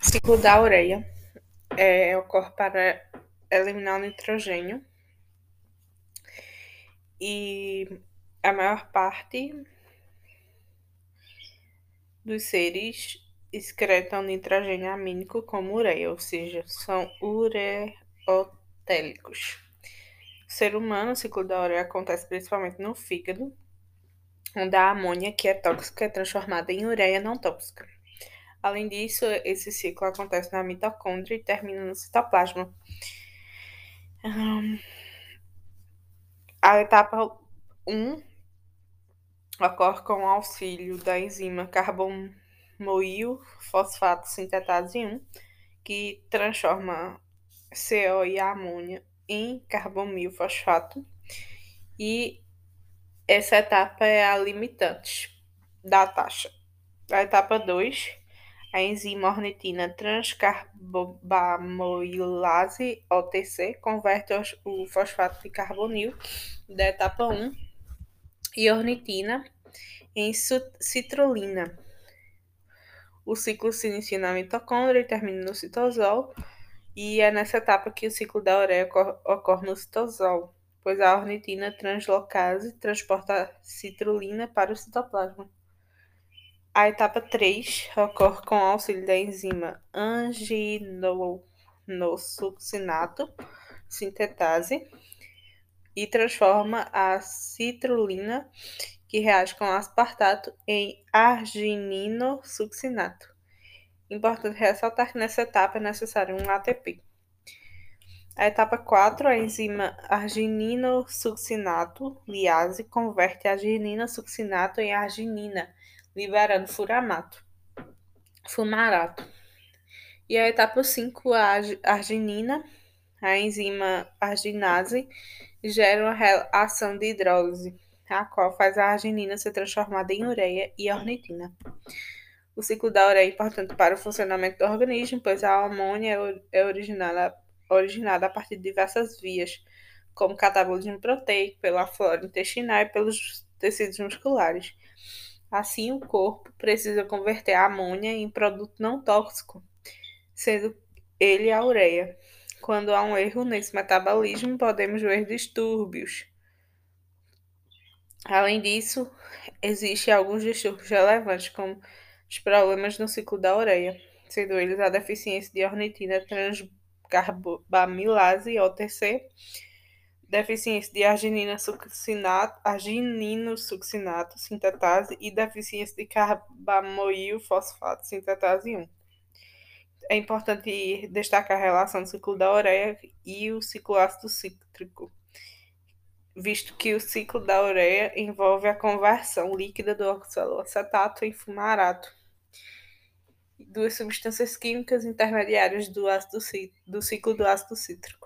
ciclo da ureia é, ocorre para eliminar o nitrogênio e a maior parte dos seres excretam nitrogênio amínico como ureia, ou seja, são ureotélicos. O ser humano, o ciclo da ureia acontece principalmente no fígado, onde a amônia, que é tóxica, é transformada em ureia não tóxica. Além disso, esse ciclo acontece na mitocôndria e termina no citoplasma. a etapa 1 ocorre com o auxílio da enzima carbomoil fosfato sintetase 1, que transforma CO e amônia em carbomil fosfato. E essa etapa é a limitante da taxa. A etapa 2 a enzima ornitina transcarboamilase, OTC, converte o fosfato de carbonil da etapa 1 e ornitina em citrulina. O ciclo se inicia na mitocôndria e termina no citosol, e é nessa etapa que o ciclo da ureia ocorre no citosol, pois a ornitina translocase transporta a citrulina para o citoplasma. A etapa 3 ocorre com auxílio da enzima anginosuccinato sintetase e transforma a citrulina que reage com aspartato em argininosuccinato. Importante ressaltar que nessa etapa é necessário um ATP. A etapa 4, a enzima argininosuccinato liase converte a argininosuccinato em arginina liberando furamato, fumarato. E a etapa 5, a arginina, a enzima arginase, gera uma reação de hidrólise, a qual faz a arginina ser transformada em ureia e ornitina. O ciclo da ureia é importante para o funcionamento do organismo, pois a amônia é originada, originada a partir de diversas vias, como catabolismo proteico, pela flora intestinal e pelos tecidos musculares. Assim, o corpo precisa converter a amônia em produto não tóxico, sendo ele a ureia. Quando há um erro nesse metabolismo, podemos ver distúrbios. Além disso, existem alguns distúrbios relevantes, como os problemas no ciclo da ureia, sendo eles a deficiência de ornitina transcarbamilase, OTC, deficiência de arginina succinato, arginino succinato sintetase e deficiência de carbamoil fosfato sintetase 1. É importante destacar a relação do ciclo da ureia e o ciclo ácido cítrico, visto que o ciclo da ureia envolve a conversão líquida do oxaloacetato em fumarato, duas substâncias químicas intermediárias do, ácido, do ciclo do ácido cítrico.